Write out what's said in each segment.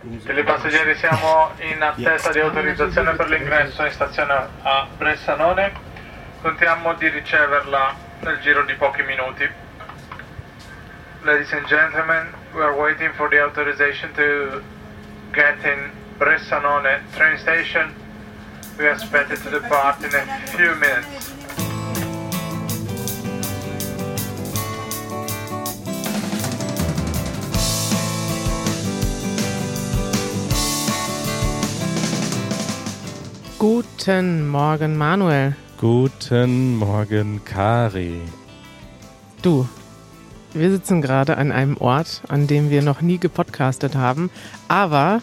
Tutti i passeggeri siamo in attesa di autorizzazione per l'ingresso in stazione a Bressanone. Contiamo di riceverla nel giro di pochi minuti. Ladies and gentlemen, we are waiting for the authorization to get in Bressanone train station. We are expected to depart in a few minutes. Guten Morgen, Manuel. Guten Morgen, Kari. Du, wir sitzen gerade an einem Ort, an dem wir noch nie gepodcastet haben, aber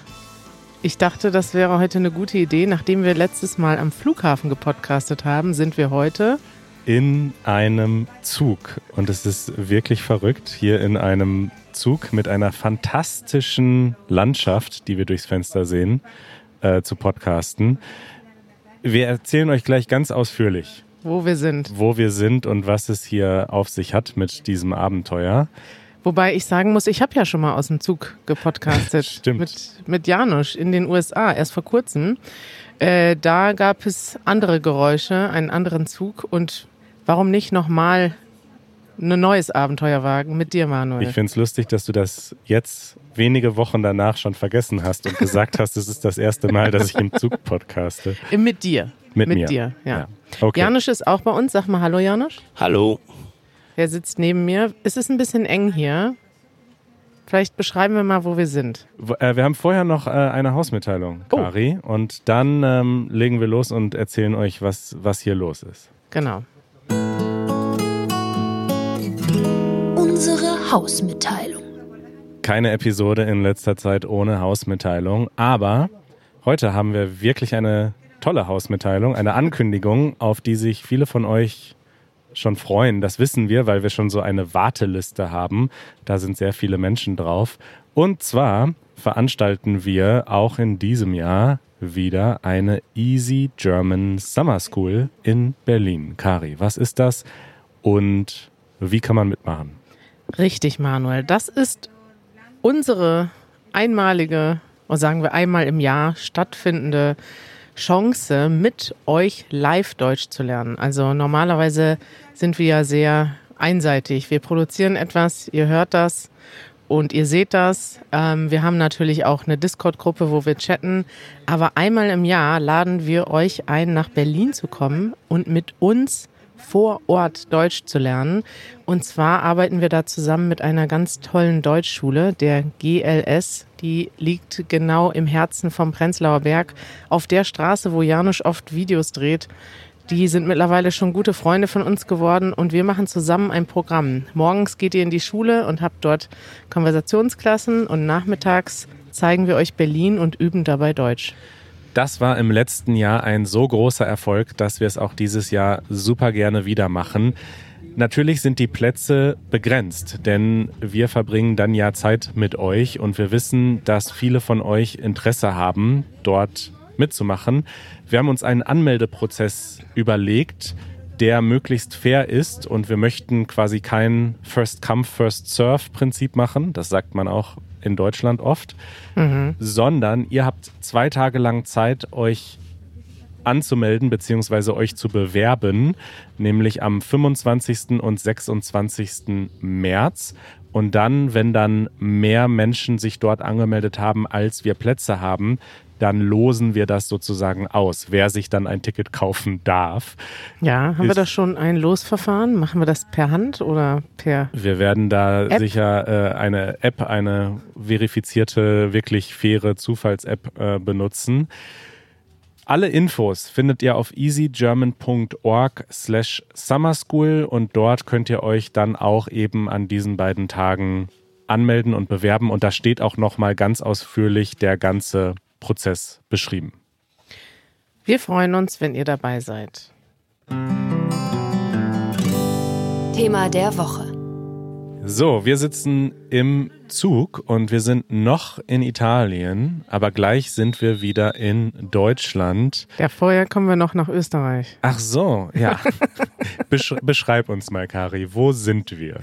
ich dachte, das wäre heute eine gute Idee. Nachdem wir letztes Mal am Flughafen gepodcastet haben, sind wir heute in einem Zug. Und es ist wirklich verrückt, hier in einem Zug mit einer fantastischen Landschaft, die wir durchs Fenster sehen, äh, zu podcasten. Wir erzählen euch gleich ganz ausführlich, wo wir sind. Wo wir sind und was es hier auf sich hat mit diesem Abenteuer. Wobei ich sagen muss, ich habe ja schon mal aus dem Zug gepodcastet. Stimmt. Mit, mit Janusz in den USA, erst vor kurzem. Äh, da gab es andere Geräusche, einen anderen Zug und warum nicht nochmal ein neues Abenteuer wagen mit dir, Manuel? Ich finde es lustig, dass du das jetzt wenige Wochen danach schon vergessen hast und gesagt hast, es ist das erste Mal, dass ich im Zug podcaste. Mit dir. Mit, Mit mir. dir, ja. ja. Okay. Janusz ist auch bei uns. Sag mal Hallo, Janusz. Hallo. Er sitzt neben mir. Es ist ein bisschen eng hier. Vielleicht beschreiben wir mal, wo wir sind. Äh, wir haben vorher noch äh, eine Hausmitteilung, oh. Kari. Oh. Und dann ähm, legen wir los und erzählen euch, was, was hier los ist. Genau. Hausmitteilung keine Episode in letzter Zeit ohne Hausmitteilung, aber heute haben wir wirklich eine tolle Hausmitteilung, eine Ankündigung, auf die sich viele von euch schon freuen. Das wissen wir, weil wir schon so eine Warteliste haben. Da sind sehr viele Menschen drauf. Und zwar veranstalten wir auch in diesem Jahr wieder eine Easy German Summer School in Berlin. Kari, was ist das und wie kann man mitmachen? Richtig, Manuel. Das ist unsere einmalige, oder sagen wir einmal im Jahr stattfindende Chance, mit euch live Deutsch zu lernen. Also normalerweise sind wir ja sehr einseitig. Wir produzieren etwas, ihr hört das und ihr seht das. Ähm, wir haben natürlich auch eine Discord-Gruppe, wo wir chatten. Aber einmal im Jahr laden wir euch ein, nach Berlin zu kommen und mit uns vor Ort Deutsch zu lernen. Und zwar arbeiten wir da zusammen mit einer ganz tollen Deutschschule, der GLS. Die liegt genau im Herzen vom Prenzlauer Berg, auf der Straße, wo Janusz oft Videos dreht. Die sind mittlerweile schon gute Freunde von uns geworden und wir machen zusammen ein Programm. Morgens geht ihr in die Schule und habt dort Konversationsklassen und nachmittags zeigen wir euch Berlin und üben dabei Deutsch. Das war im letzten Jahr ein so großer Erfolg, dass wir es auch dieses Jahr super gerne wieder machen. Natürlich sind die Plätze begrenzt, denn wir verbringen dann ja Zeit mit euch und wir wissen, dass viele von euch Interesse haben, dort mitzumachen. Wir haben uns einen Anmeldeprozess überlegt, der möglichst fair ist und wir möchten quasi kein First-Come, First-Serve-Prinzip machen. Das sagt man auch in Deutschland oft, mhm. sondern ihr habt zwei Tage lang Zeit, euch anzumelden bzw. euch zu bewerben, nämlich am 25. und 26. März. Und dann, wenn dann mehr Menschen sich dort angemeldet haben, als wir Plätze haben, dann losen wir das sozusagen aus, wer sich dann ein Ticket kaufen darf. Ja, haben wir da schon ein Losverfahren? Machen wir das per Hand oder per? Wir werden da App? sicher äh, eine App, eine verifizierte, wirklich faire Zufalls-App äh, benutzen. Alle Infos findet ihr auf easygerman.org slash summerschool und dort könnt ihr euch dann auch eben an diesen beiden Tagen anmelden und bewerben und da steht auch nochmal ganz ausführlich der ganze Prozess beschrieben. Wir freuen uns, wenn ihr dabei seid. Thema der Woche. So, wir sitzen im Zug und wir sind noch in Italien, aber gleich sind wir wieder in Deutschland. Ja, vorher kommen wir noch nach Österreich. Ach so, ja. Besch beschreib uns mal, Kari, wo sind wir?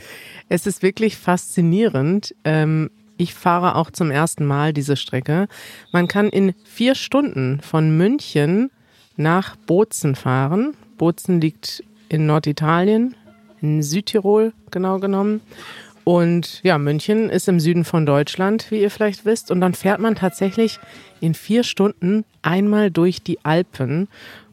Es ist wirklich faszinierend. Ähm, ich fahre auch zum ersten Mal diese Strecke. Man kann in vier Stunden von München nach Bozen fahren. Bozen liegt in Norditalien, in Südtirol genau genommen. Und ja, München ist im Süden von Deutschland, wie ihr vielleicht wisst. Und dann fährt man tatsächlich in vier Stunden einmal durch die Alpen.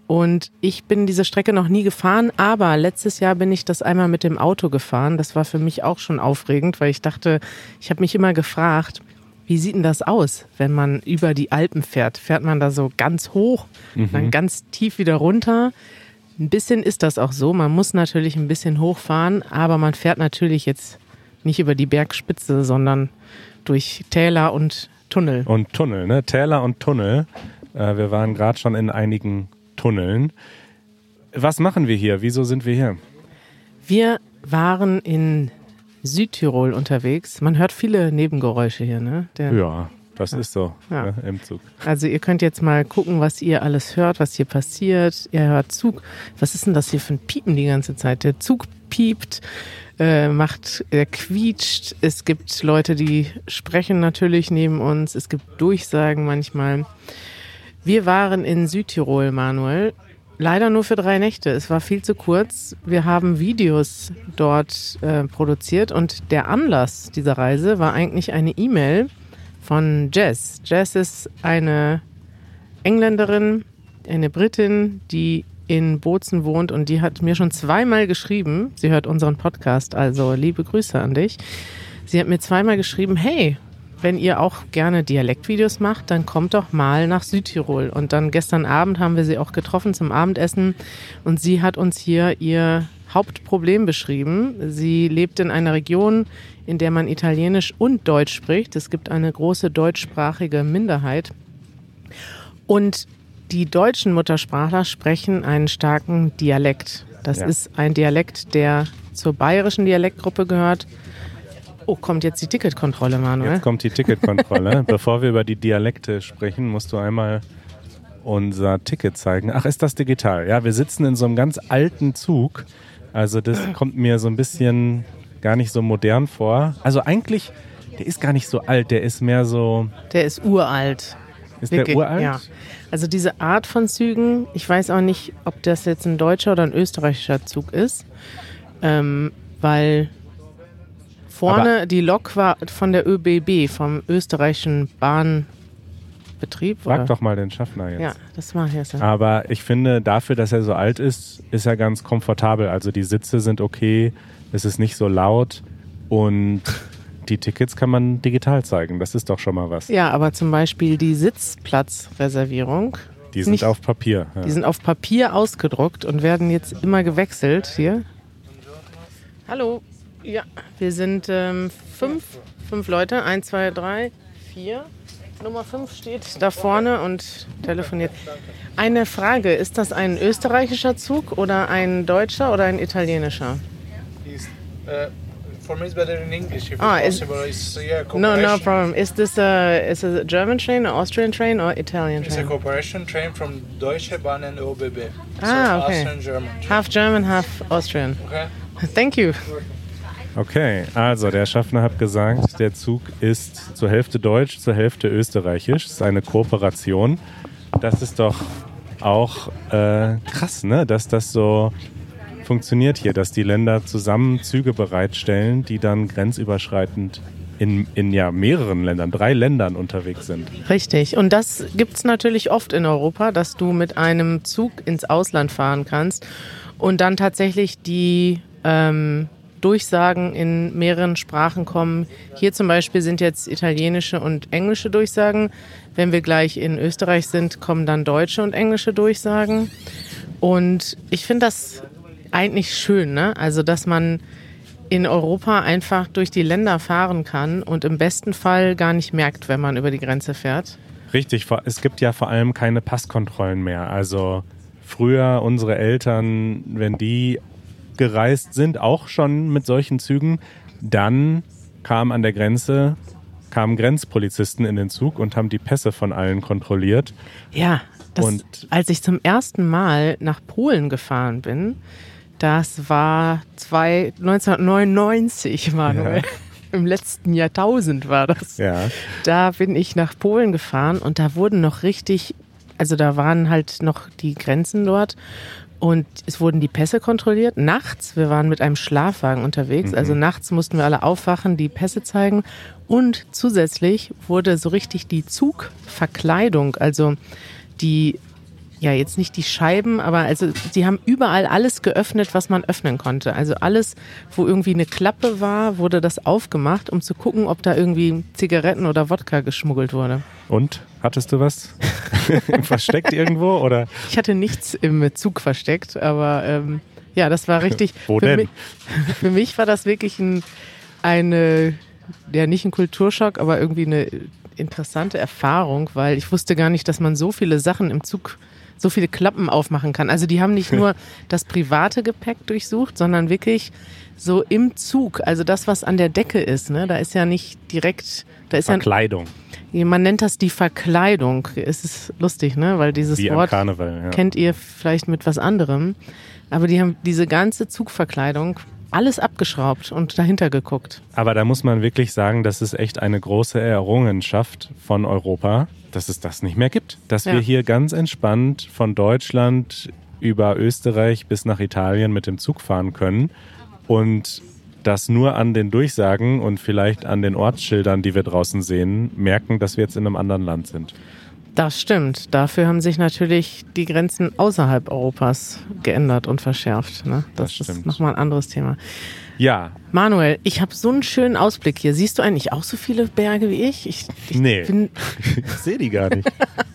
Und ich bin diese Strecke noch nie gefahren, aber letztes Jahr bin ich das einmal mit dem Auto gefahren. Das war für mich auch schon aufregend, weil ich dachte, ich habe mich immer gefragt, wie sieht denn das aus, wenn man über die Alpen fährt? Fährt man da so ganz hoch, mhm. dann ganz tief wieder runter? Ein bisschen ist das auch so. Man muss natürlich ein bisschen hochfahren, aber man fährt natürlich jetzt nicht über die Bergspitze, sondern durch Täler und Tunnel. Und Tunnel, ne? Täler und Tunnel. Äh, wir waren gerade schon in einigen Tunneln. Was machen wir hier? Wieso sind wir hier? Wir waren in Südtirol unterwegs. Man hört viele Nebengeräusche hier, ne? Der, ja, das ja. ist so ja. ne, im Zug. Also ihr könnt jetzt mal gucken, was ihr alles hört, was hier passiert. Ihr hört Zug. Was ist denn das hier für ein Piepen die ganze Zeit? Der Zug piept, äh, macht, er quietscht. Es gibt Leute, die sprechen natürlich neben uns. Es gibt Durchsagen manchmal. Wir waren in Südtirol, Manuel. Leider nur für drei Nächte. Es war viel zu kurz. Wir haben Videos dort äh, produziert und der Anlass dieser Reise war eigentlich eine E-Mail von Jess. Jess ist eine Engländerin, eine Britin, die in Bozen wohnt und die hat mir schon zweimal geschrieben. Sie hört unseren Podcast, also liebe Grüße an dich. Sie hat mir zweimal geschrieben, hey, wenn ihr auch gerne Dialektvideos macht, dann kommt doch mal nach Südtirol. Und dann gestern Abend haben wir sie auch getroffen zum Abendessen und sie hat uns hier ihr Hauptproblem beschrieben. Sie lebt in einer Region, in der man Italienisch und Deutsch spricht. Es gibt eine große deutschsprachige Minderheit. Und die deutschen Muttersprachler sprechen einen starken Dialekt. Das ja. ist ein Dialekt, der zur bayerischen Dialektgruppe gehört Oh, kommt jetzt die Ticketkontrolle, Manuel? Jetzt kommt die Ticketkontrolle. Bevor wir über die Dialekte sprechen, musst du einmal unser Ticket zeigen. Ach, ist das digital? Ja, wir sitzen in so einem ganz alten Zug. Also das kommt mir so ein bisschen gar nicht so modern vor. Also eigentlich, der ist gar nicht so alt, der ist mehr so... Der ist uralt. Ist Wirklich? der uralt? Ja. Also diese Art von Zügen, ich weiß auch nicht, ob das jetzt ein deutscher oder ein österreichischer Zug ist, ähm, weil Vorne, Aber die Lok war von der ÖBB, vom österreichischen Bahnbetrieb. Frag oder? doch mal den Schaffner jetzt. Ja, das mache ich jetzt. Aber ich finde, dafür, dass er so alt ist, ist er ganz komfortabel. Also die Sitze sind okay, es ist nicht so laut und die Tickets kann man digital zeigen. Das ist doch schon mal was. Ja, aber zum Beispiel die Sitzplatzreservierung. Die sind nicht, auf Papier. Ja. Die sind auf Papier ausgedruckt und werden jetzt immer gewechselt hier. Hallo. Ja, wir sind ähm, fünf, fünf Leute. Eins, zwei, drei, vier. Nummer fünf steht da vorne und telefoniert. Eine Frage, ist das ein österreichischer Zug oder ein deutscher oder ein italienischer? Uh, for me it's better in English if ah, it's possible. It's, yeah, no, no problem. Is this a, is a German train, an Austrian train or Italian train? It's a cooperation train from Deutsche Bahn and ÖBB. Ah, so okay. German. Half German, half Austrian. Okay. Thank you. Okay, also der Schaffner hat gesagt, der Zug ist zur Hälfte deutsch, zur Hälfte österreichisch. Das ist eine Kooperation. Das ist doch auch äh, krass, ne? dass das so funktioniert hier, dass die Länder zusammen Züge bereitstellen, die dann grenzüberschreitend in, in ja mehreren Ländern, drei Ländern unterwegs sind. Richtig. Und das gibt es natürlich oft in Europa, dass du mit einem Zug ins Ausland fahren kannst und dann tatsächlich die ähm, Durchsagen in mehreren Sprachen kommen. Hier zum Beispiel sind jetzt italienische und englische Durchsagen. Wenn wir gleich in Österreich sind, kommen dann deutsche und englische Durchsagen. Und ich finde das eigentlich schön, ne? Also, dass man in Europa einfach durch die Länder fahren kann und im besten Fall gar nicht merkt, wenn man über die Grenze fährt. Richtig, es gibt ja vor allem keine Passkontrollen mehr. Also früher unsere Eltern, wenn die gereist sind, auch schon mit solchen Zügen. Dann kam an der Grenze kamen Grenzpolizisten in den Zug und haben die Pässe von allen kontrolliert. Ja, das, und als ich zum ersten Mal nach Polen gefahren bin, das war zwei, 1999, Manuel. Ja. im letzten Jahrtausend war das. Ja. Da bin ich nach Polen gefahren und da wurden noch richtig, also da waren halt noch die Grenzen dort und es wurden die Pässe kontrolliert. Nachts, wir waren mit einem Schlafwagen unterwegs, also nachts mussten wir alle aufwachen, die Pässe zeigen. Und zusätzlich wurde so richtig die Zugverkleidung, also die, ja jetzt nicht die Scheiben, aber also die haben überall alles geöffnet, was man öffnen konnte. Also alles, wo irgendwie eine Klappe war, wurde das aufgemacht, um zu gucken, ob da irgendwie Zigaretten oder Wodka geschmuggelt wurde. Und hattest du was versteckt irgendwo oder? Ich hatte nichts im Zug versteckt, aber ähm, ja, das war richtig. Wo für denn? Mich, für mich war das wirklich ein, eine, ja nicht ein Kulturschock, aber irgendwie eine interessante Erfahrung, weil ich wusste gar nicht, dass man so viele Sachen im Zug, so viele Klappen aufmachen kann. Also die haben nicht nur das private Gepäck durchsucht, sondern wirklich so im Zug. Also das, was an der Decke ist, ne, da ist ja nicht direkt, da ist ja Verkleidung, man nennt das die Verkleidung. Es ist lustig, ne? Weil dieses wie Wort Karneval. Ja. kennt ihr vielleicht mit was anderem. Aber die haben diese ganze Zugverkleidung alles abgeschraubt und dahinter geguckt. Aber da muss man wirklich sagen, das ist echt eine große Errungenschaft von Europa, dass es das nicht mehr gibt. Dass Ja. wir hier ganz entspannt von Deutschland über Österreich bis nach Italien mit dem Zug fahren können und das nur an den Durchsagen und vielleicht an den Ortsschildern, die wir draußen sehen, merken, dass wir jetzt in einem anderen Land sind. Das stimmt. Dafür haben sich natürlich die Grenzen außerhalb Europas geändert und verschärft. Ne? Das, Das ist nochmal ein anderes Thema. Ja, Manuel, ich habe so einen schönen Ausblick hier. Siehst du eigentlich auch so viele Berge wie ich? Ich, ich, Nee. bin, ich sehe die gar nicht.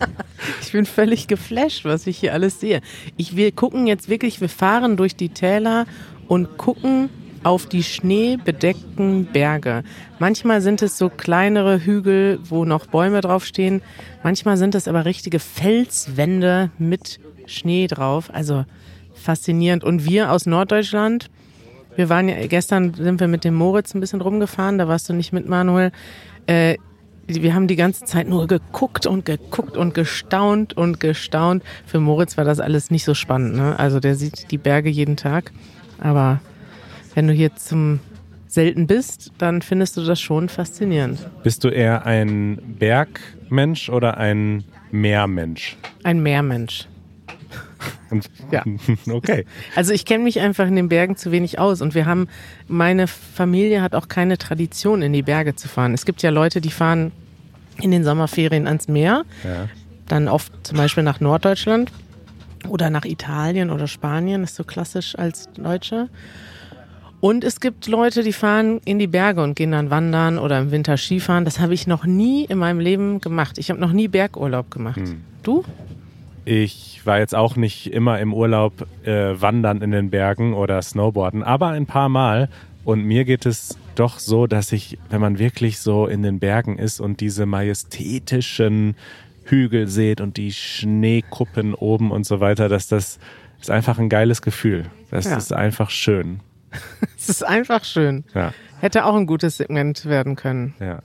ich bin völlig geflasht, was ich hier alles sehe. Ich, wir gucken jetzt wirklich, wir fahren durch die Täler und gucken auf die schneebedeckten Berge. Manchmal sind es so kleinere Hügel, wo noch Bäume draufstehen. Manchmal sind es aber richtige Felswände mit Schnee drauf. Also faszinierend. Und wir aus Norddeutschland, wir waren ja, gestern sind wir mit dem Moritz ein bisschen rumgefahren, da warst du nicht mit, Manuel. Äh, wir haben die ganze Zeit nur geguckt und geguckt und gestaunt und gestaunt. Für Moritz war das alles nicht so spannend. Ne? Also der sieht die Berge jeden Tag. Aber wenn du hier zum selten bist, dann findest du das schon faszinierend. Bist du eher ein Bergmensch oder ein Meermensch? Ein Meermensch. Ja. Okay. Also ich kenne mich einfach in den Bergen zu wenig aus und wir haben, meine Familie hat auch keine Tradition, in die Berge zu fahren. Es gibt ja Leute, die fahren in den Sommerferien ans Meer, Ja. dann oft zum Beispiel nach Norddeutschland oder nach Italien oder Spanien, ist so klassisch als Deutsche. Und es gibt Leute, die fahren in die Berge und gehen dann wandern oder im Winter Skifahren. Das habe ich noch nie in meinem Leben gemacht. Ich habe noch nie Bergurlaub gemacht. Du? Ich war jetzt auch nicht immer im Urlaub äh, wandern in den Bergen oder Snowboarden, aber ein paar Mal. Und mir geht es doch so, dass ich, wenn man wirklich so in den Bergen ist und diese majestätischen Hügel seht und die Schneekuppen oben und so weiter, dass das ist einfach ein geiles Gefühl. Das Ja. ist einfach schön. Es ist einfach schön. Ja, Hätte auch ein gutes Segment werden können. ja.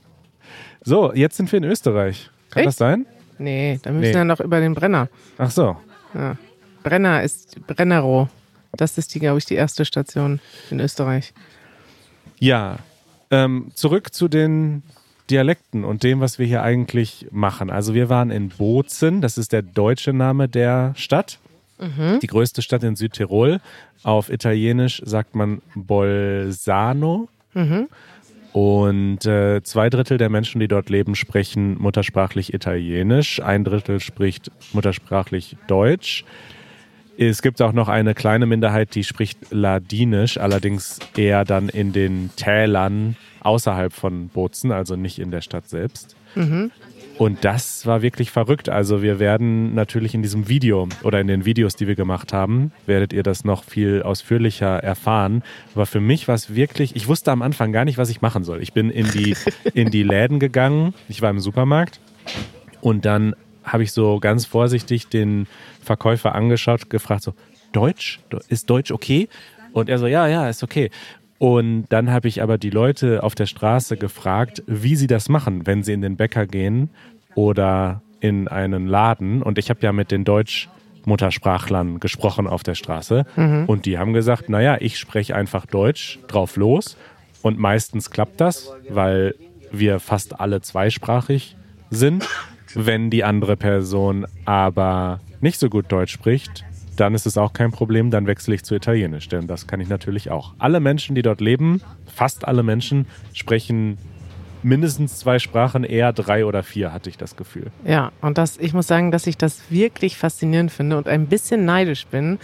So, jetzt sind wir in Österreich. Kann Echt? das sein? Nee, da müssen Nee. wir noch über den Brenner. Ach so. Ja. Brenner ist Brennerow. Das ist die, glaube ich, die erste Station in Österreich. Ja, ähm, zurück zu den Dialekten und dem, was wir hier eigentlich machen. Also wir waren in Bozen, das ist der deutsche Name der Stadt, die größte Stadt in Südtirol. Auf Italienisch sagt man Bolzano. Und äh, zwei Drittel der Menschen, die dort leben, sprechen muttersprachlich Italienisch. Ein Drittel spricht muttersprachlich Deutsch. Es gibt auch noch eine kleine Minderheit, die spricht Ladinisch, allerdings eher dann in den Tälern außerhalb von Bozen, also nicht in der Stadt selbst. Und das war wirklich verrückt. Also wir werden natürlich in diesem Video oder in den Videos, die wir gemacht haben, werdet ihr das noch viel ausführlicher erfahren. Aber für mich war es wirklich, ich wusste am Anfang gar nicht, was ich machen soll. Ich bin in die, in die Läden gegangen, ich war im Supermarkt und dann habe ich so ganz vorsichtig den Verkäufer angeschaut, gefragt so, Deutsch? Ist Deutsch okay? Und er so, ja, ja, ist okay. Und dann habe ich aber die Leute auf der Straße gefragt, wie sie das machen, wenn sie in den Bäcker gehen oder in einen Laden. Und ich habe ja mit den Deutsch-Muttersprachlern gesprochen auf der Straße. Und die haben gesagt, naja, ich spreche einfach Deutsch drauf los. Und meistens klappt das, weil wir fast alle zweisprachig sind. Wenn die andere Person aber nicht so gut Deutsch spricht, dann ist es auch kein Problem, dann wechsle ich zu Italienisch, denn das kann ich natürlich auch. Alle Menschen, die dort leben, fast alle Menschen, sprechen mindestens zwei Sprachen, eher drei oder vier, hatte ich das Gefühl. Ja, und das, ich muss sagen, dass ich das wirklich faszinierend finde und ein bisschen neidisch bin,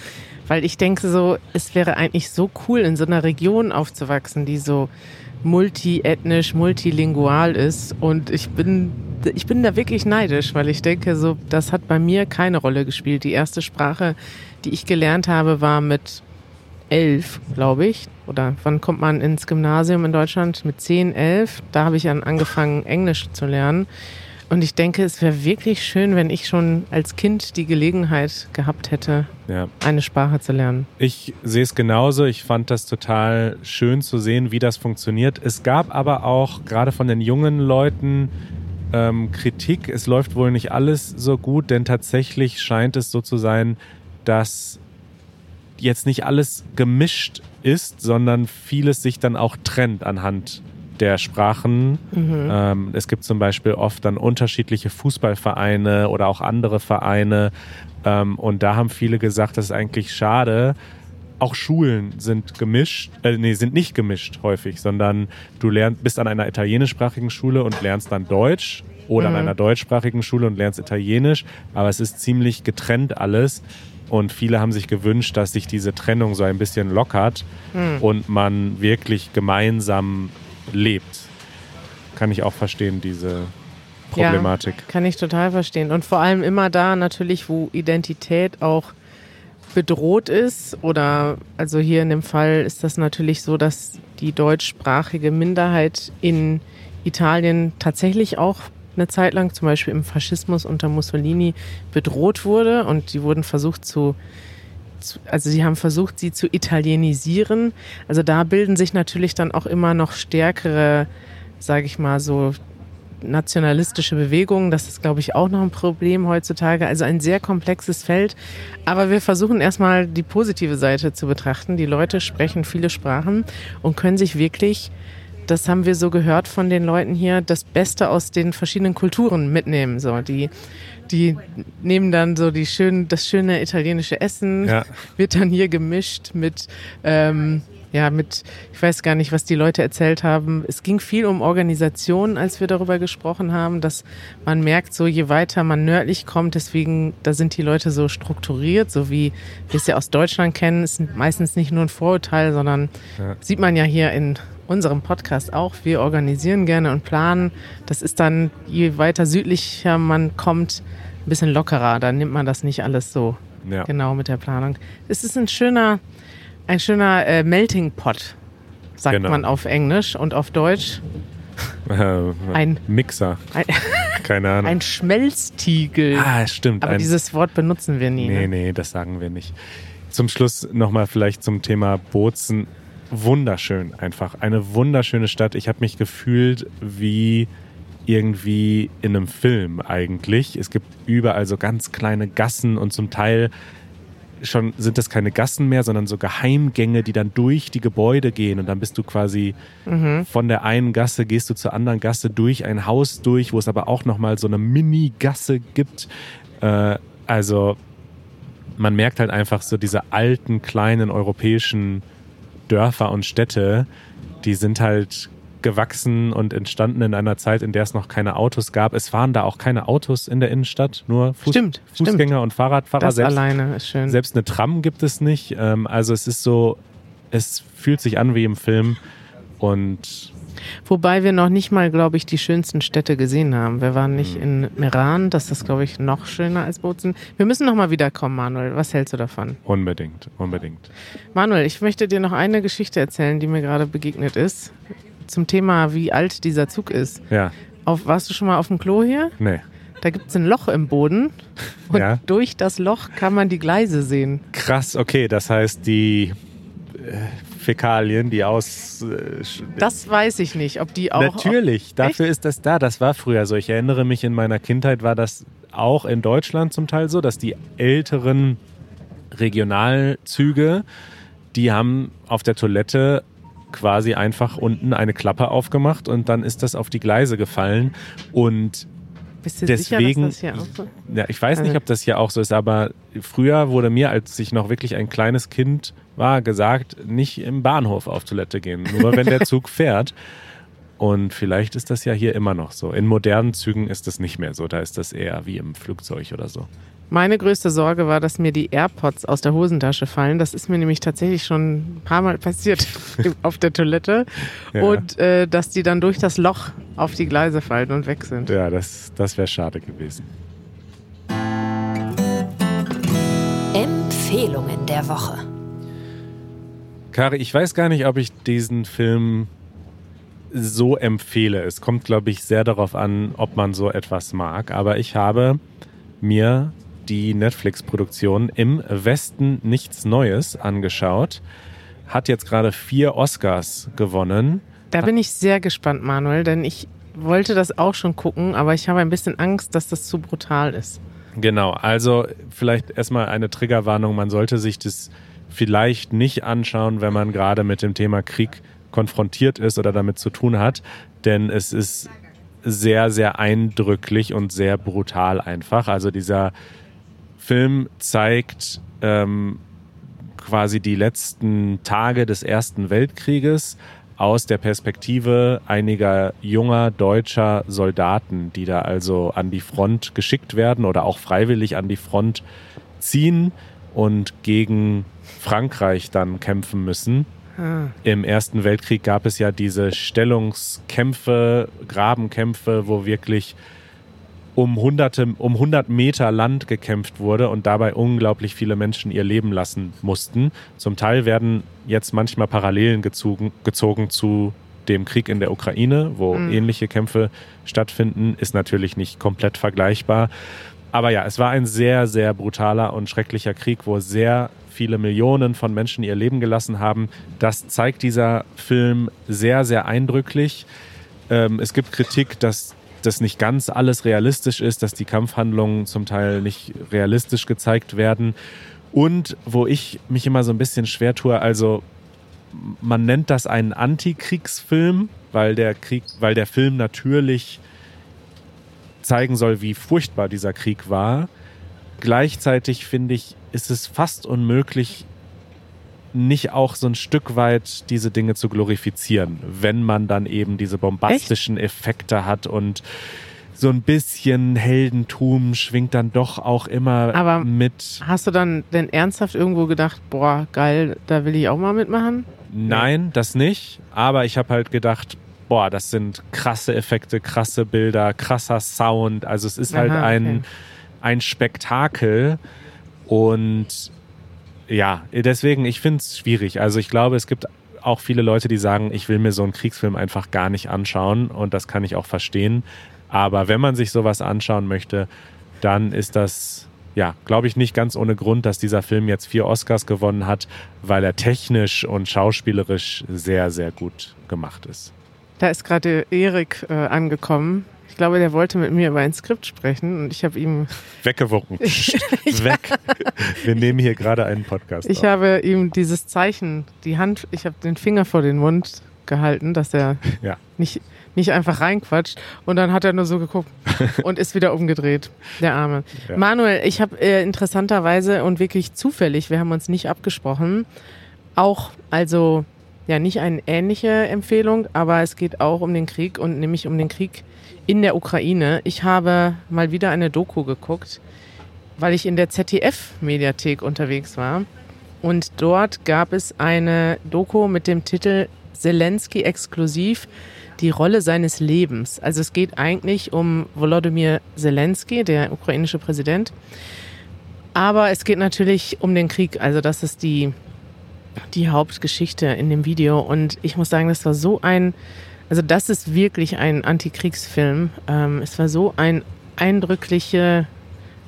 weil ich denke so, es wäre eigentlich so cool, in so einer Region aufzuwachsen, die so multiethnisch, multilingual ist. Und ich bin, ich bin da wirklich neidisch, weil ich denke, so, das hat bei mir keine Rolle gespielt. Die erste Sprache, die ich gelernt habe, war mit elf, glaube ich. Oder wann kommt man ins Gymnasium in Deutschland? Mit zehn, elf. Da habe ich dann angefangen, Englisch zu lernen. Und ich denke, es wäre wirklich schön, wenn ich schon als Kind die Gelegenheit gehabt hätte, ja. eine Sprache zu lernen. Ich sehe es genauso. Ich fand das total schön zu sehen, wie das funktioniert. Es gab aber auch gerade von den jungen Leuten ähm, Kritik. Es läuft wohl nicht alles so gut, denn tatsächlich scheint es so zu sein, dass jetzt nicht alles gemischt ist, sondern vieles sich dann auch trennt anhand der Sprachen. Mhm. Ähm, es gibt zum Beispiel oft dann unterschiedliche Fußballvereine oder auch andere Vereine. Ähm, und da haben viele gesagt, das ist eigentlich schade. Auch Schulen sind gemischt, äh, nee, sind nicht gemischt häufig, sondern du lernst, bist an einer italienischsprachigen Schule und lernst dann Deutsch oder mhm. an einer deutschsprachigen Schule und lernst Italienisch, aber es ist ziemlich getrennt alles. Und viele haben sich gewünscht, dass sich diese Trennung so ein bisschen lockert mhm. und man wirklich gemeinsam lebt. Kann ich auch verstehen, diese Problematik. Ja, kann ich total verstehen. Und vor allem immer da natürlich, wo Identität auch bedroht ist oder also hier in dem Fall ist das natürlich so, dass die deutschsprachige Minderheit in Italien tatsächlich auch eine Zeit lang, zum Beispiel im Faschismus unter Mussolini, bedroht wurde und die wurden versucht zu also sie haben versucht, sie zu italienisieren. Also da bilden sich natürlich dann auch immer noch stärkere, sage ich mal so, nationalistische Bewegungen. Das ist, glaube ich, auch noch ein Problem heutzutage. Also ein sehr komplexes Feld. Aber wir versuchen erstmal die positive Seite zu betrachten. Die Leute sprechen viele Sprachen und können sich wirklich das haben wir so gehört von den Leuten hier, das Beste aus den verschiedenen Kulturen mitnehmen. So, die die nehmen dann so die schön, das schöne italienische Essen, ja. wird dann hier gemischt mit, ähm, ja, mit, ich weiß gar nicht, was die Leute erzählt haben. Es ging viel um Organisation, als wir darüber gesprochen haben, dass man merkt, so je weiter man nördlich kommt, deswegen, da sind die Leute so strukturiert, so wie wir es ja aus Deutschland kennen, ist meistens nicht nur ein Vorurteil, sondern ja. sieht man ja hier in unserem Podcast auch. Wir organisieren gerne und planen. Das ist dann, je weiter südlicher man kommt, ein bisschen lockerer. Da nimmt man das nicht alles so ja. genau mit der Planung. Es ist ein schöner, ein schöner äh, Melting Pot, sagt genau. man auf Englisch und auf Deutsch. Äh, ein Mixer. Ein, Keine Ahnung. Ein Schmelztiegel. Ah, stimmt. Aber ein, dieses Wort benutzen wir nie. Nee, ne? nee, das sagen wir nicht. Zum Schluss nochmal vielleicht zum Thema Bozen wunderschön einfach. Eine wunderschöne Stadt. Ich habe mich gefühlt wie irgendwie in einem Film eigentlich. Es gibt überall so ganz kleine Gassen und zum Teil schon sind das keine Gassen mehr, sondern so Geheimgänge, die dann durch die Gebäude gehen und dann bist du quasi mhm. von der einen Gasse gehst du zur anderen Gasse durch ein Haus durch, wo es aber auch noch mal so eine Mini-Gasse gibt. Äh, also man merkt halt einfach so diese alten kleinen europäischen Dörfer und Städte, die sind halt gewachsen und entstanden in einer Zeit, in der es noch keine Autos gab. Es fahren da auch keine Autos in der Innenstadt, nur Fuß, stimmt, Fußgänger stimmt. und Fahrradfahrer. Das selbst, alleine ist schön. Selbst eine Tram gibt es nicht. Ähm, also es ist so, es fühlt sich an wie im Film und Wobei wir noch nicht mal, glaube ich, die schönsten Städte gesehen haben. Wir waren nicht in Meran, das ist, glaube ich, noch schöner als Bozen. Wir müssen noch mal wiederkommen, Manuel. Was hältst du davon? Unbedingt, unbedingt. Manuel, ich möchte dir noch eine Geschichte erzählen, die mir gerade begegnet ist. Zum Thema, wie alt dieser Zug ist. Ja. Auf, warst du schon mal auf dem Klo hier? Nee. Da gibt es ein Loch im Boden und ja. durch das Loch kann man die Gleise sehen. Krass, okay, das heißt, die äh, Fäkalien, die aus. Äh, das weiß ich nicht, ob die auch. Natürlich, dafür ist das da. Das war früher so. Ich erinnere mich, in meiner Kindheit war das auch in Deutschland zum Teil so, dass die älteren Regionalzüge, die haben auf der Toilette quasi einfach unten eine Klappe aufgemacht und dann ist das auf die Gleise gefallen. Und Bist du deswegen, sicher, dass das hier auch so ja, ich weiß nicht, Also- ob das hier auch so ist, aber früher wurde mir, als ich noch wirklich ein kleines Kind war, gesagt, nicht im Bahnhof auf Toilette gehen, nur wenn der Zug fährt. Und vielleicht ist das ja hier immer noch so. In modernen Zügen ist das nicht mehr so. Da ist das eher wie im Flugzeug oder so. Meine größte Sorge war, dass mir die AirPods aus der Hosentasche fallen. Das ist mir nämlich tatsächlich schon ein paar Mal passiert auf der Toilette. Ja. Und äh, dass die dann durch das Loch auf die Gleise fallen und weg sind. Ja, das, das wäre schade gewesen. Empfehlungen der Woche. Kari, ich weiß gar nicht, ob ich diesen Film so empfehle. Es kommt, glaube ich, sehr darauf an, ob man so etwas mag. Aber ich habe mir die Netflix-Produktion Im Westen nichts Neues angeschaut. Hat jetzt gerade vier Oscars gewonnen. Da bin ich sehr gespannt, Manuel, denn ich wollte das auch schon gucken, aber ich habe ein bisschen Angst, dass das zu brutal ist. Genau, also vielleicht erstmal eine Triggerwarnung. Man sollte sich das vielleicht nicht anschauen, wenn man gerade mit dem Thema Krieg konfrontiert ist oder damit zu tun hat, denn es ist sehr, sehr eindrücklich und sehr brutal einfach. Also dieser Film zeigt ähm, quasi die letzten Tage des Ersten Weltkrieges aus der Perspektive einiger junger deutscher Soldaten, die da also an die Front geschickt werden oder auch freiwillig an die Front ziehen und gegen Frankreich dann kämpfen müssen. Ah. Im Ersten Weltkrieg gab es ja diese Stellungskämpfe, Grabenkämpfe, wo wirklich um hunderte, um 100 Meter Land gekämpft wurde und dabei unglaublich viele Menschen ihr Leben lassen mussten. Zum Teil werden jetzt manchmal Parallelen gezogen, gezogen zu dem Krieg in der Ukraine, wo Mhm. ähnliche Kämpfe stattfinden, ist natürlich nicht komplett vergleichbar. Aber ja, es war ein sehr, sehr brutaler und schrecklicher Krieg, wo sehr viele Millionen von Menschen ihr Leben gelassen haben. Das zeigt dieser Film sehr, sehr eindrücklich. Ähm, es gibt Kritik, dass das nicht ganz alles realistisch ist, dass die Kampfhandlungen zum Teil nicht realistisch gezeigt werden. Und wo ich mich immer so ein bisschen schwer tue, also man nennt das einen Antikriegsfilm, weil der Krieg, weil der Film natürlich zeigen soll, wie furchtbar dieser Krieg war. Gleichzeitig finde ich, ist es fast unmöglich, nicht auch so ein Stück weit diese Dinge zu glorifizieren, wenn man dann eben diese bombastischen Effekte hat und so ein bisschen Heldentum schwingt dann doch auch immer Aber- mit. Hast du dann denn ernsthaft irgendwo gedacht, boah, geil, da will ich auch mal mitmachen? Nein, das nicht. Aber ich habe halt gedacht, boah, das sind krasse Effekte, krasse Bilder, krasser Sound. Also es ist halt Aha, ein, okay. Ein Spektakel. Und ja, deswegen, ich finde es schwierig. Also ich glaube, es gibt auch viele Leute, die sagen, ich will mir so einen Kriegsfilm einfach gar nicht anschauen. Und das kann ich auch verstehen. Aber wenn man sich sowas anschauen möchte, dann ist das, ja, glaube ich, nicht ganz ohne Grund, dass dieser Film jetzt vier Oscars gewonnen hat, weil er technisch und schauspielerisch sehr, sehr gut gemacht ist. Da ist gerade Erik äh, angekommen. Ich glaube, der wollte mit mir über ein Skript sprechen und ich habe ihm, Weggewunken. Weg. Wir nehmen hier gerade einen Podcast ich auf. habe ihm dieses Zeichen, die Hand, ich habe den Finger vor den Mund gehalten, dass er Ja. nicht, nicht einfach reinquatscht. Und dann hat er nur so geguckt und ist wieder umgedreht, der Arme. Ja. Manuel, ich habe äh, interessanterweise und wirklich zufällig, wir haben uns nicht abgesprochen, auch, also ja, nicht eine ähnliche Empfehlung, aber es geht auch um den Krieg und nämlich um den Krieg in der Ukraine. Ich habe mal wieder eine Doku geguckt, weil ich in der ZDF-Mediathek unterwegs war. Und dort gab es eine Doku mit dem Titel Zelensky exklusiv, die Rolle seines Lebens. Also es geht eigentlich um Volodymyr Zelensky, der ukrainische Präsident. Aber es geht natürlich um den Krieg. Also das ist die, die Hauptgeschichte in dem Video. Und ich muss sagen, das war so ein, also das ist wirklich ein Antikriegsfilm. Ähm, es war so ein eindrückliche,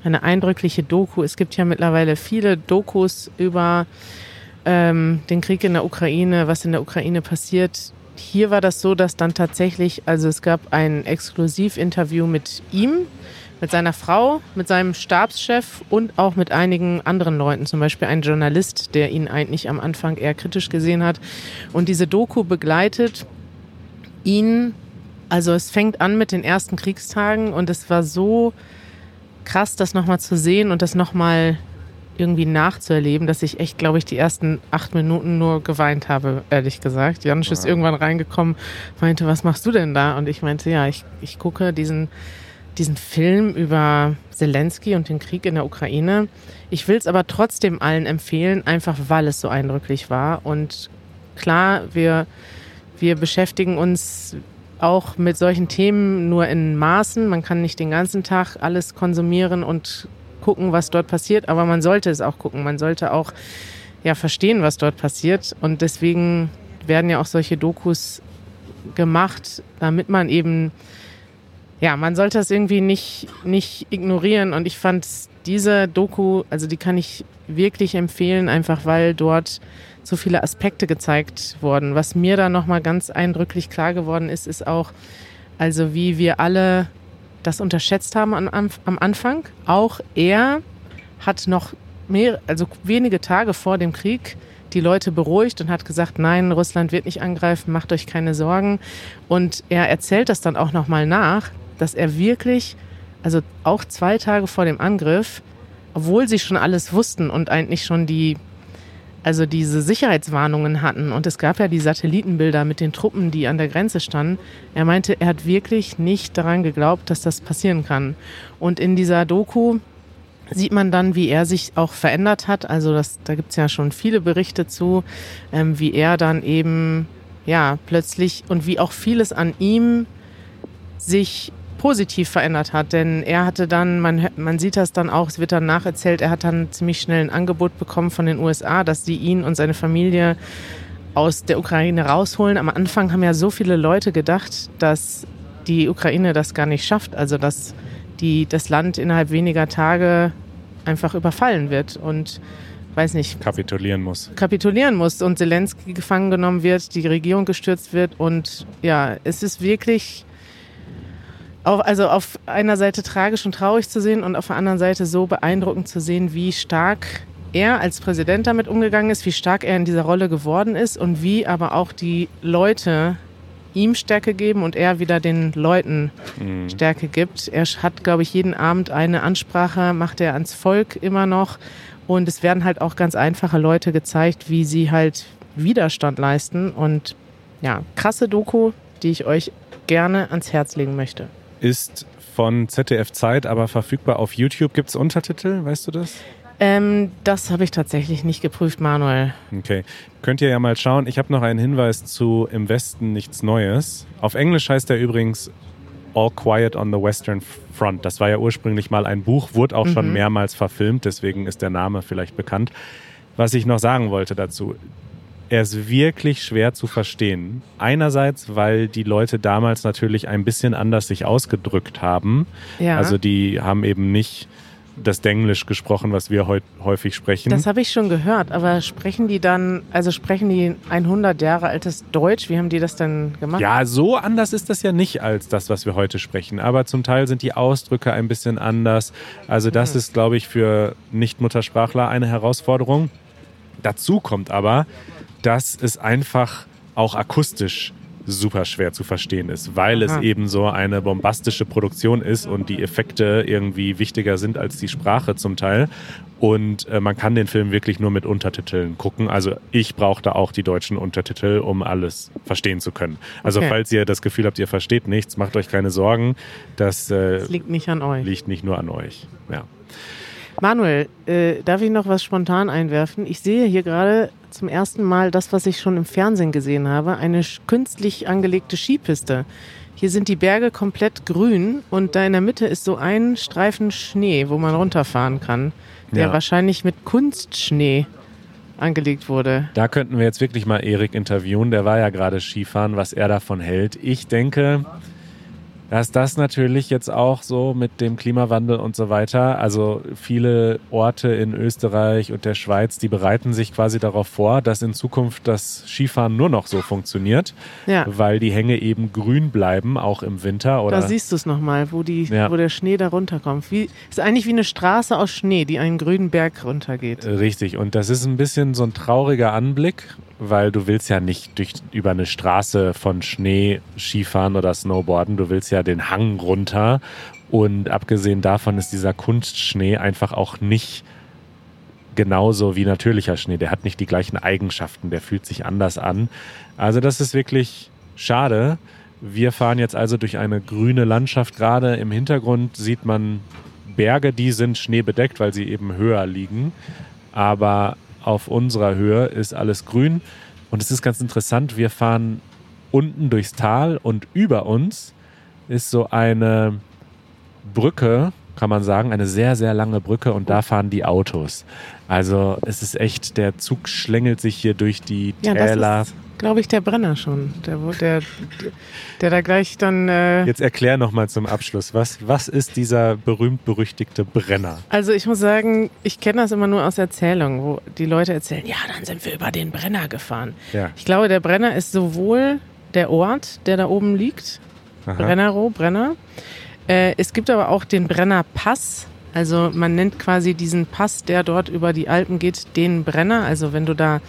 eine eindrückliche Doku. Es gibt ja mittlerweile viele Dokus über ähm, den Krieg in der Ukraine, was in der Ukraine passiert. Hier war das so, dass dann tatsächlich, also es gab ein Exklusivinterview mit ihm, mit seiner Frau, mit seinem Stabschef und auch mit einigen anderen Leuten, zum Beispiel ein Journalist, der ihn eigentlich am Anfang eher kritisch gesehen hat. Und diese Doku begleitet ihn, also es fängt an mit den ersten Kriegstagen und es war so krass, das nochmal zu sehen und das nochmal irgendwie nachzuerleben, dass ich echt, glaube ich, die ersten acht Minuten nur geweint habe, ehrlich gesagt. Janusz ist irgendwann reingekommen, meinte, was machst du denn da? Und ich meinte, ja, ich, ich gucke diesen, diesen Film über Zelensky und den Krieg in der Ukraine. Ich will es aber trotzdem allen empfehlen, einfach weil es so eindrücklich war. Und klar, wir, wir beschäftigen uns auch mit solchen Themen nur in Maßen. Man kann nicht den ganzen Tag alles konsumieren und gucken, was dort passiert, aber man sollte es auch gucken. Man sollte auch ja verstehen, was dort passiert. Und deswegen werden ja auch solche Dokus gemacht, damit man eben ja, man sollte das irgendwie nicht, nicht ignorieren. Und ich fand diese Doku, also die kann ich wirklich empfehlen, einfach weil dort so viele Aspekte gezeigt wurden. Was mir da nochmal ganz eindrücklich klar geworden ist, ist auch, also wie wir alle das unterschätzt haben am, am Anfang. Auch er hat noch mehr, also wenige Tage vor dem Krieg die Leute beruhigt und hat gesagt, nein, Russland wird nicht angreifen, macht euch keine Sorgen. Und er erzählt das dann auch nochmal nach, dass er wirklich, also auch zwei Tage vor dem Angriff, obwohl sie schon alles wussten und eigentlich schon die, also diese Sicherheitswarnungen hatten und es gab ja die Satellitenbilder mit den Truppen, die an der Grenze standen. Er meinte, er hat wirklich nicht daran geglaubt, dass das passieren kann. Und in dieser Doku sieht man dann, wie er sich auch verändert hat. Also das, da gibt's ja schon viele Berichte zu, ähm, wie er dann eben ja plötzlich und wie auch vieles an ihm sich positiv verändert hat. Denn er hatte dann, man, man sieht das dann auch, es wird dann nacherzählt, er hat dann ziemlich schnell ein Angebot bekommen von den USA, dass sie ihn und seine Familie aus der Ukraine rausholen. Am Anfang haben ja so viele Leute gedacht, dass die Ukraine das gar nicht schafft, also dass die, das Land innerhalb weniger Tage einfach überfallen wird und weiß nicht. Kapitulieren muss. Kapitulieren muss und Zelensky gefangen genommen wird, die Regierung gestürzt wird und ja, es ist wirklich auch, also auf einer Seite tragisch und traurig zu sehen und auf der anderen Seite so beeindruckend zu sehen, wie stark er als Präsident damit umgegangen ist, wie stark er in dieser Rolle geworden ist und wie aber auch die Leute ihm Stärke geben und er wieder den Leuten mhm. Stärke gibt. Er hat, glaube ich, jeden Abend eine Ansprache, macht er ans Volk immer noch. Und es werden halt auch ganz einfache Leute gezeigt, wie sie halt Widerstand leisten. Und ja, krasse Doku, die ich euch gerne ans Herz legen möchte ist von ZDF Zeit, aber verfügbar auf YouTube. Gibt es Untertitel, weißt du das? Ähm, das habe ich tatsächlich nicht geprüft, Manuel. Okay. Könnt ihr ja mal schauen. Ich habe noch einen Hinweis zu Im Westen nichts Neues. Auf Englisch heißt er übrigens All Quiet on the Western Front. Das war ja ursprünglich mal ein Buch, wurde auch mhm. schon mehrmals verfilmt, deswegen ist der Name vielleicht bekannt. Was ich noch sagen wollte dazu, er ist wirklich schwer zu verstehen. Einerseits, weil die Leute damals natürlich ein bisschen anders sich ausgedrückt haben. Ja. Also die haben eben nicht das Denglisch gesprochen, was wir heute häufig sprechen. Das habe ich schon gehört, aber sprechen die dann, also sprechen die 100 Jahre altes Deutsch? Wie haben die das denn gemacht? Ja, so anders ist das ja nicht als das, was wir heute sprechen, aber zum Teil sind die Ausdrücke ein bisschen anders. Also das mhm. ist, glaube ich, für Nicht-Muttersprachler eine Herausforderung. Dazu kommt aber, dass es einfach auch akustisch super schwer zu verstehen ist, weil Aha. es eben so eine bombastische Produktion ist und die Effekte irgendwie wichtiger sind als die Sprache zum Teil. Und äh, man kann den Film wirklich nur mit Untertiteln gucken. Also ich brauchte auch die deutschen Untertitel, um alles verstehen zu können. Also okay. falls ihr das Gefühl habt, ihr versteht nichts, macht euch keine Sorgen. Das, äh, das liegt nicht an euch. Liegt nicht nur an euch. Ja. Manuel, äh, darf ich noch was spontan einwerfen? Ich sehe hier gerade zum ersten Mal das, was ich schon im Fernsehen gesehen habe, eine künstlich angelegte Skipiste. Hier sind die Berge komplett grün und da in der Mitte ist so ein Streifen Schnee, wo man runterfahren kann, der ja. wahrscheinlich mit Kunstschnee angelegt wurde. Da könnten wir jetzt wirklich mal Erik interviewen, der war ja gerade Skifahren, was er davon hält. Ich denke, dass das natürlich jetzt auch so mit dem Klimawandel und so weiter, also viele Orte in Österreich und der Schweiz, die bereiten sich quasi darauf vor, dass in Zukunft das Skifahren nur noch so funktioniert, Ja. weil die Hänge eben grün bleiben, auch im Winter. Oder Da siehst du es nochmal, wo, die- Ja. wo der Schnee da runterkommt. Wie, ist eigentlich wie eine Straße aus Schnee, die einen grünen Berg runtergeht. Richtig, und das ist ein bisschen so ein trauriger Anblick, weil du willst ja nicht durch, über eine Straße von Schnee Skifahren oder Snowboarden, du willst ja den Hang runter. Und abgesehen davon ist dieser Kunstschnee einfach auch nicht genauso wie natürlicher Schnee. Der hat nicht die gleichen Eigenschaften, der fühlt sich anders an. Also das ist wirklich schade. Wir fahren jetzt also durch eine grüne Landschaft. Gerade im Hintergrund sieht man Berge, die sind schneebedeckt, weil sie eben höher liegen. Aber auf unserer Höhe ist alles grün. Und es ist ganz interessant, wir fahren unten durchs Tal und über uns ist so eine Brücke, kann man sagen, eine sehr, sehr lange Brücke und da fahren die Autos. Also es ist echt, der Zug schlängelt sich hier durch die Ja, Täler. das ist, glaube ich, der Brenner schon. Der, der, der da gleich dann. Äh, Jetzt erklär nochmal zum Abschluss, was, was ist dieser berühmt-berüchtigte Brenner? also ich muss sagen, ich kenne das immer nur aus Erzählungen, wo die Leute erzählen, ja, dann sind wir über den Brenner gefahren. Ja. Ich glaube, der Brenner ist sowohl der Ort, der da oben liegt, Aha. Brennerow, Brenner. Äh, es gibt aber auch den Brennerpass. Also man nennt quasi diesen Pass, der dort über die Alpen geht, den Brenner. Also wenn du da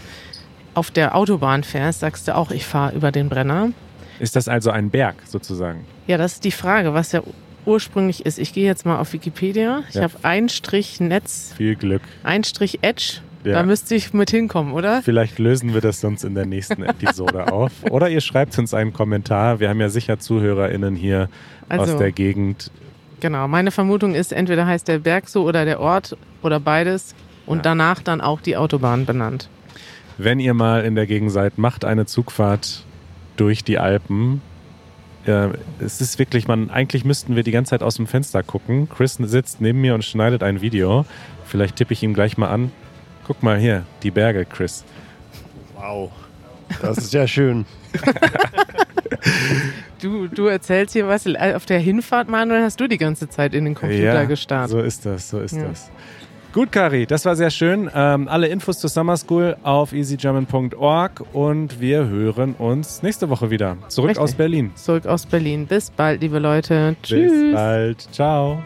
auf der Autobahn fährst, sagst du auch, ich fahre über den Brenner. Ist das also ein Berg sozusagen? Ja, das ist die Frage, was der ursprünglich ist. Ich gehe jetzt mal auf Wikipedia. Ich Ja. habe ein Strich Netz, Viel Glück. ein Strich Edge. Ja. Da müsste ich mit hinkommen, oder? Vielleicht lösen wir das sonst in der nächsten Episode auf. Oder ihr schreibt uns einen Kommentar. Wir haben ja sicher ZuhörerInnen hier aus Also- der Gegend. Genau. Meine Vermutung ist, entweder heißt der Berg so oder der Ort oder beides und Ja. danach dann auch die Autobahn benannt. Wenn ihr mal in der Gegend seid, macht eine Zugfahrt durch die Alpen. Es ist wirklich, man, eigentlich müssten wir die ganze Zeit aus dem Fenster gucken. Chris sitzt neben mir und schneidet ein Video. Vielleicht tippe ich ihm gleich mal an. Guck mal hier, die Berge, Chris. Wow. Das ist ja schön. Du, du erzählst hier was. Auf der Hinfahrt, Manuel, hast du die ganze Zeit in den Computer gestarrt. So ist das, so ist Ja. das. Gut, Kari, das war sehr schön. Ähm, alle Infos zur Summer School auf easygerman.org und wir hören uns nächste Woche wieder. Zurück Richtig. aus Berlin. Zurück aus Berlin. Bis bald, liebe Leute. Tschüss. Bis bald. Ciao.